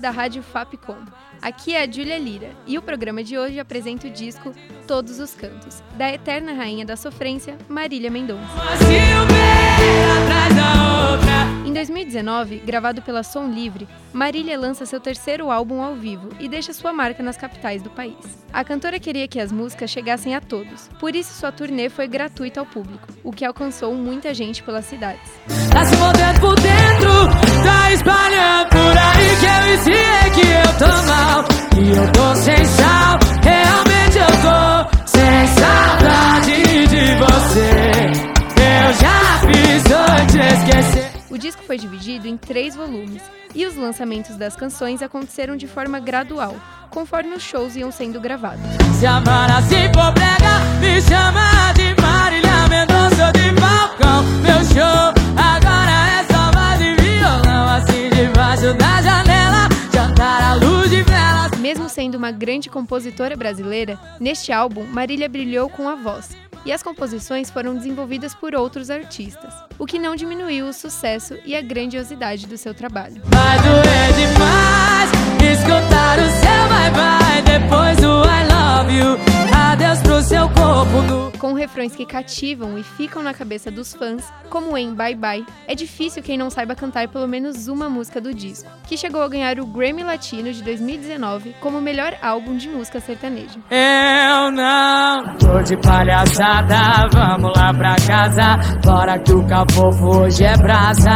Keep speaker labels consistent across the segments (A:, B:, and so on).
A: Da Rádio Fapcom. Aqui é a Júlia Lira e o programa de hoje apresenta o disco Todos os Cantos, da eterna rainha da sofrência, Marília Mendonça. Em 2019, gravado pela Som Livre, Marília lança seu terceiro álbum ao vivo e deixa sua marca nas capitais do país. A cantora queria que as músicas chegassem a todos, por isso sua turnê foi gratuita ao público, o que alcançou muita gente pelas cidades.
B: Tá se por dentro, tá espalhando
A: disco foi dividido em três volumes e os lançamentos das canções aconteceram de forma gradual, conforme os shows iam sendo gravados.
B: Se for brega, me chama de Marília Mendonça de Falcão. Meu show agora é só voz e violão, assim debaixo da janela, jantar à luz de velas.
A: Mesmo sendo uma grande compositora brasileira, neste álbum Marília brilhou com a voz, e as composições foram desenvolvidas por outros artistas, o que não diminuiu o sucesso e a grandiosidade do seu trabalho.
B: Nu.
A: Com refrões que cativam e ficam na cabeça dos fãs, como em Bye Bye, é difícil quem não saiba cantar pelo menos uma música do disco, que chegou a ganhar o Grammy Latino de 2019 como melhor álbum de música sertaneja.
B: Eu não tô de palhaçada, vamos lá pra casa. Bora que o cafofo hoje é brasa.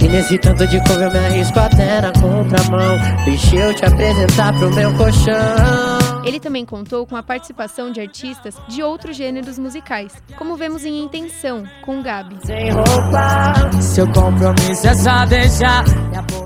C: E nesse tanto de couve eu me arrisco até na contramão Deixa eu te apresentar pro meu colchão
A: Ele também contou com a participação de artistas de outros gêneros musicais, como vemos em Intenção, com Gabi.
B: É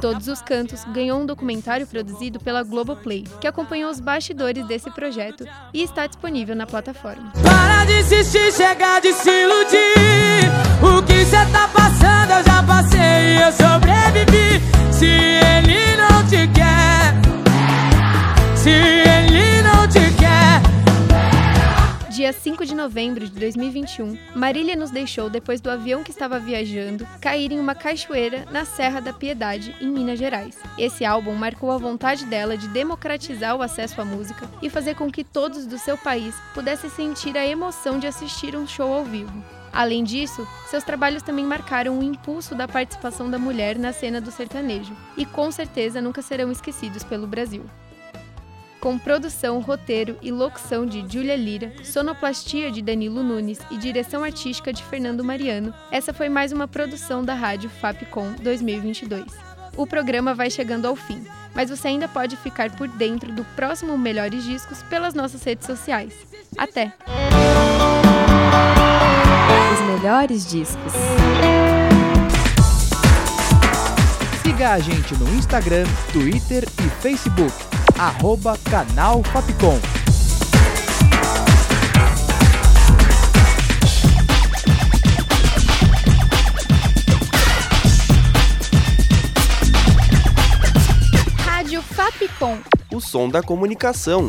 A: Todos os Cantos ganhou um documentário produzido pela Globoplay, que acompanhou os bastidores desse projeto e está disponível na plataforma.
B: Para de insistir, chega de se iludir. O que cê tá passando eu já passei e eu sobrevivi. Se ele não te quer, se
A: Dia 5 de novembro de 2021, Marília nos deixou depois do avião que estava viajando cair em uma cachoeira na Serra da Piedade, em Minas Gerais. Esse álbum marcou a vontade dela de democratizar o acesso à música e fazer com que todos do seu país pudessem sentir a emoção de assistir um show ao vivo. Além disso, seus trabalhos também marcaram o impulso da participação da mulher na cena do sertanejo e com certeza nunca serão esquecidos pelo Brasil. Com produção, roteiro e locução de Júlia Lira, sonoplastia de Danilo Nunes e direção artística de Fernando Mariano, essa foi mais uma produção da Rádio Fapcom 2022. O programa vai chegando ao fim, mas você ainda pode ficar por dentro do próximo Melhores Discos pelas nossas redes sociais. Até!
D: Os melhores discos.
E: Siga a gente no Instagram, Twitter e Facebook. Arroba Canal Fapcom.
A: Rádio Fapcom.
F: O som da comunicação.